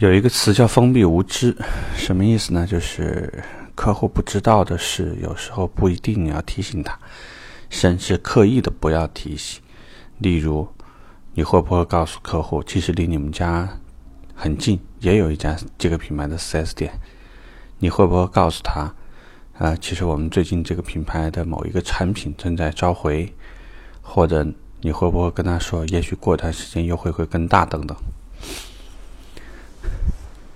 有一个词叫“封闭无知”，什么意思呢？就是客户不知道的事，有时候不一定你要提醒他，甚至刻意的不要提醒。例如，你会不会告诉客户，其实离你们家很近也有一家这个品牌的 4S 店？你会不会告诉他，啊，其实我们最近这个品牌的某一个产品正在召回？或者你会不会跟他说，也许过段时间优惠会更大等等？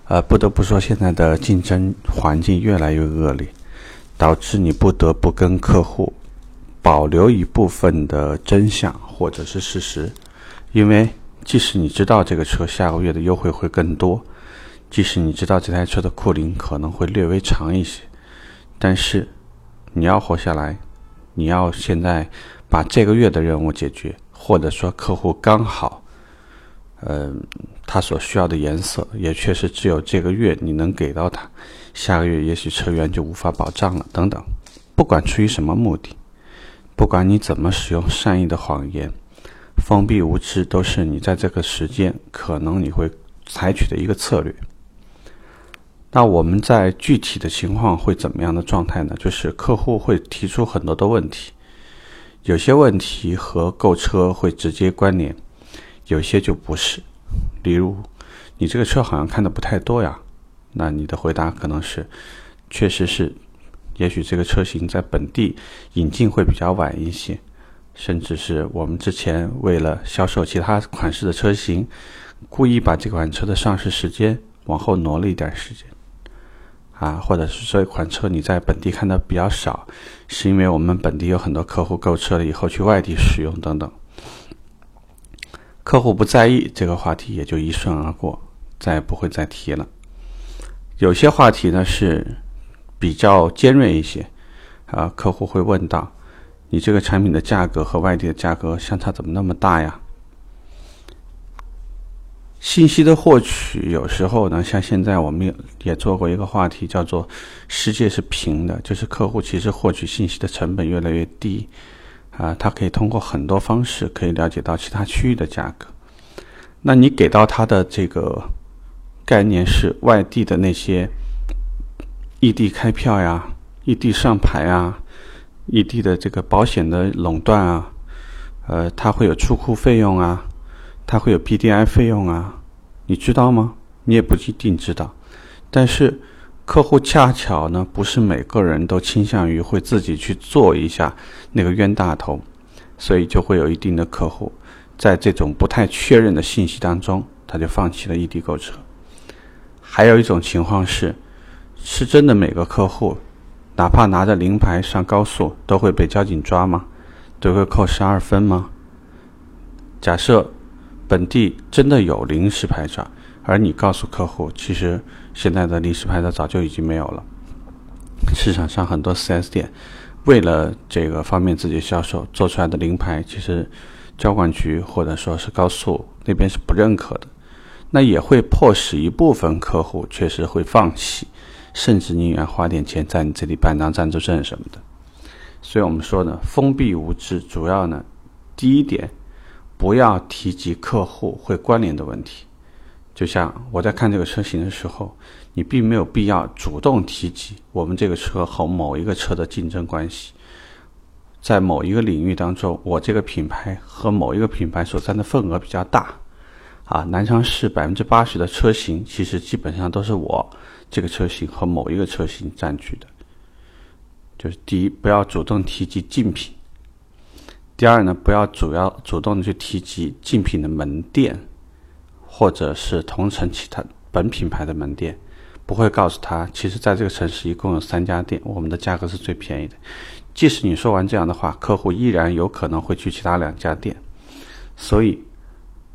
呃，不得不说，现在的竞争环境越来越恶劣，导致你不得不跟客户保留一部分的真相或者是事实，因为即使你知道这个车下个月的优惠会更多，即使你知道这台车的库龄可能会略微长一些，但是你要活下来，你要现在把这个月的任务解决，或者说客户刚好。嗯，他所需要的颜色也确实只有这个月你能给到他，下个月也许车源就无法保障了。等等，不管出于什么目的，不管你怎么使用善意的谎言，封闭无知都是你在这个时间可能你会采取的一个策略。那我们在具体的情况会怎么样的状态呢？就是客户会提出很多的问题，有些问题和购车会直接关联。有些就不是，例如，你这个车好像看的不太多呀，那你的回答可能是，确实是，也许这个车型在本地引进会比较晚一些，甚至是我们之前为了销售其他款式的车型，故意把这款车的上市时间往后挪了一段时间，啊，或者是这款车你在本地看的比较少，是因为我们本地有很多客户购车了以后去外地使用等等。客户不在意这个话题，也就一顺而过，再也不会再提了。有些话题呢是比较尖锐一些，啊，客户会问到：“你这个产品的价格和外地的价格相差怎么那么大呀？”信息的获取有时候呢，像现在我们也也做过一个话题，叫做“世界是平的”，就是客户其实获取信息的成本越来越低。啊，他可以通过很多方式可以了解到其他区域的价格。那你给到他的这个概念是外地的那些异地开票呀、异地上牌啊、异地的这个保险的垄断啊，呃，它会有出库费用啊，它会有 PDI 费用啊，你知道吗？你也不一定知道，但是。客户恰巧呢，不是每个人都倾向于会自己去做一下那个冤大头，所以就会有一定的客户在这种不太确认的信息当中，他就放弃了异地购车。还有一种情况是，是真的每个客户，哪怕拿着临牌上高速，都会被交警抓吗？都会扣十二分吗？假设本地真的有临时牌照。而你告诉客户，其实现在的临时牌照早就已经没有了。市场上很多 4S 店为了这个方便自己销售做出来的临牌，其实交管局或者说是高速那边是不认可的。那也会迫使一部分客户确实会放弃，甚至宁愿花点钱在你这里办张暂住证什么的。所以我们说呢，封闭无知，主要呢，第一点，不要提及客户会关联的问题。就像我在看这个车型的时候，你并没有必要主动提及我们这个车和某一个车的竞争关系。在某一个领域当中，我这个品牌和某一个品牌所占的份额比较大。啊，南昌市百分之八十的车型其实基本上都是我这个车型和某一个车型占据的。就是第一，不要主动提及竞品；第二呢，不要主要主动的去提及竞品的门店。或者是同城其他本品牌的门店，不会告诉他，其实在这个城市一共有三家店，我们的价格是最便宜的。即使你说完这样的话，客户依然有可能会去其他两家店。所以，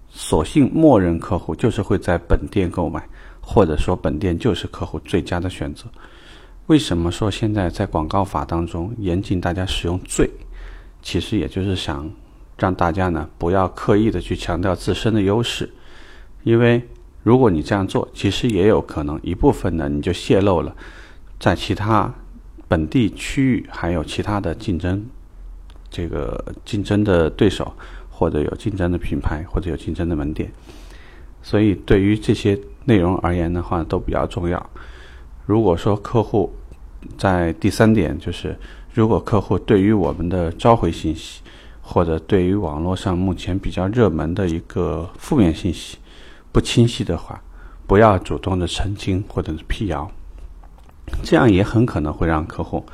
索性默认客户就是会在本店购买，或者说本店就是客户最佳的选择。为什么说现在在广告法当中严禁大家使用“最”？其实也就是想让大家呢不要刻意的去强调自身的优势。因为如果你这样做，其实也有可能一部分呢，你就泄露了在其他本地区域还有其他的竞争，这个竞争的对手或者有竞争的品牌或者有竞争的门店，所以对于这些内容而言的话，都比较重要。如果说客户在第三点，就是如果客户对于我们的召回信息，或者对于网络上目前比较热门的一个负面信息不清晰的话，不要主动的澄清或者是辟谣，这样也很可能会让客户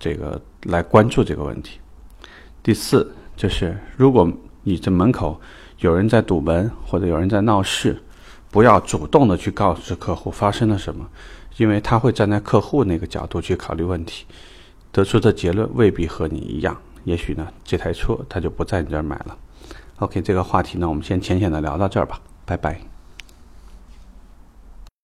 这个来关注这个问题。第四就是，如果你这门口有人在堵门或者有人在闹事，不要主动的去告知客户发生了什么，因为他会站在客户那个角度去考虑问题，得出的结论未必和你一样。也许呢，这台车他就不在你这儿买了。OK，这个话题呢，我们先浅浅的聊到这儿吧，拜拜。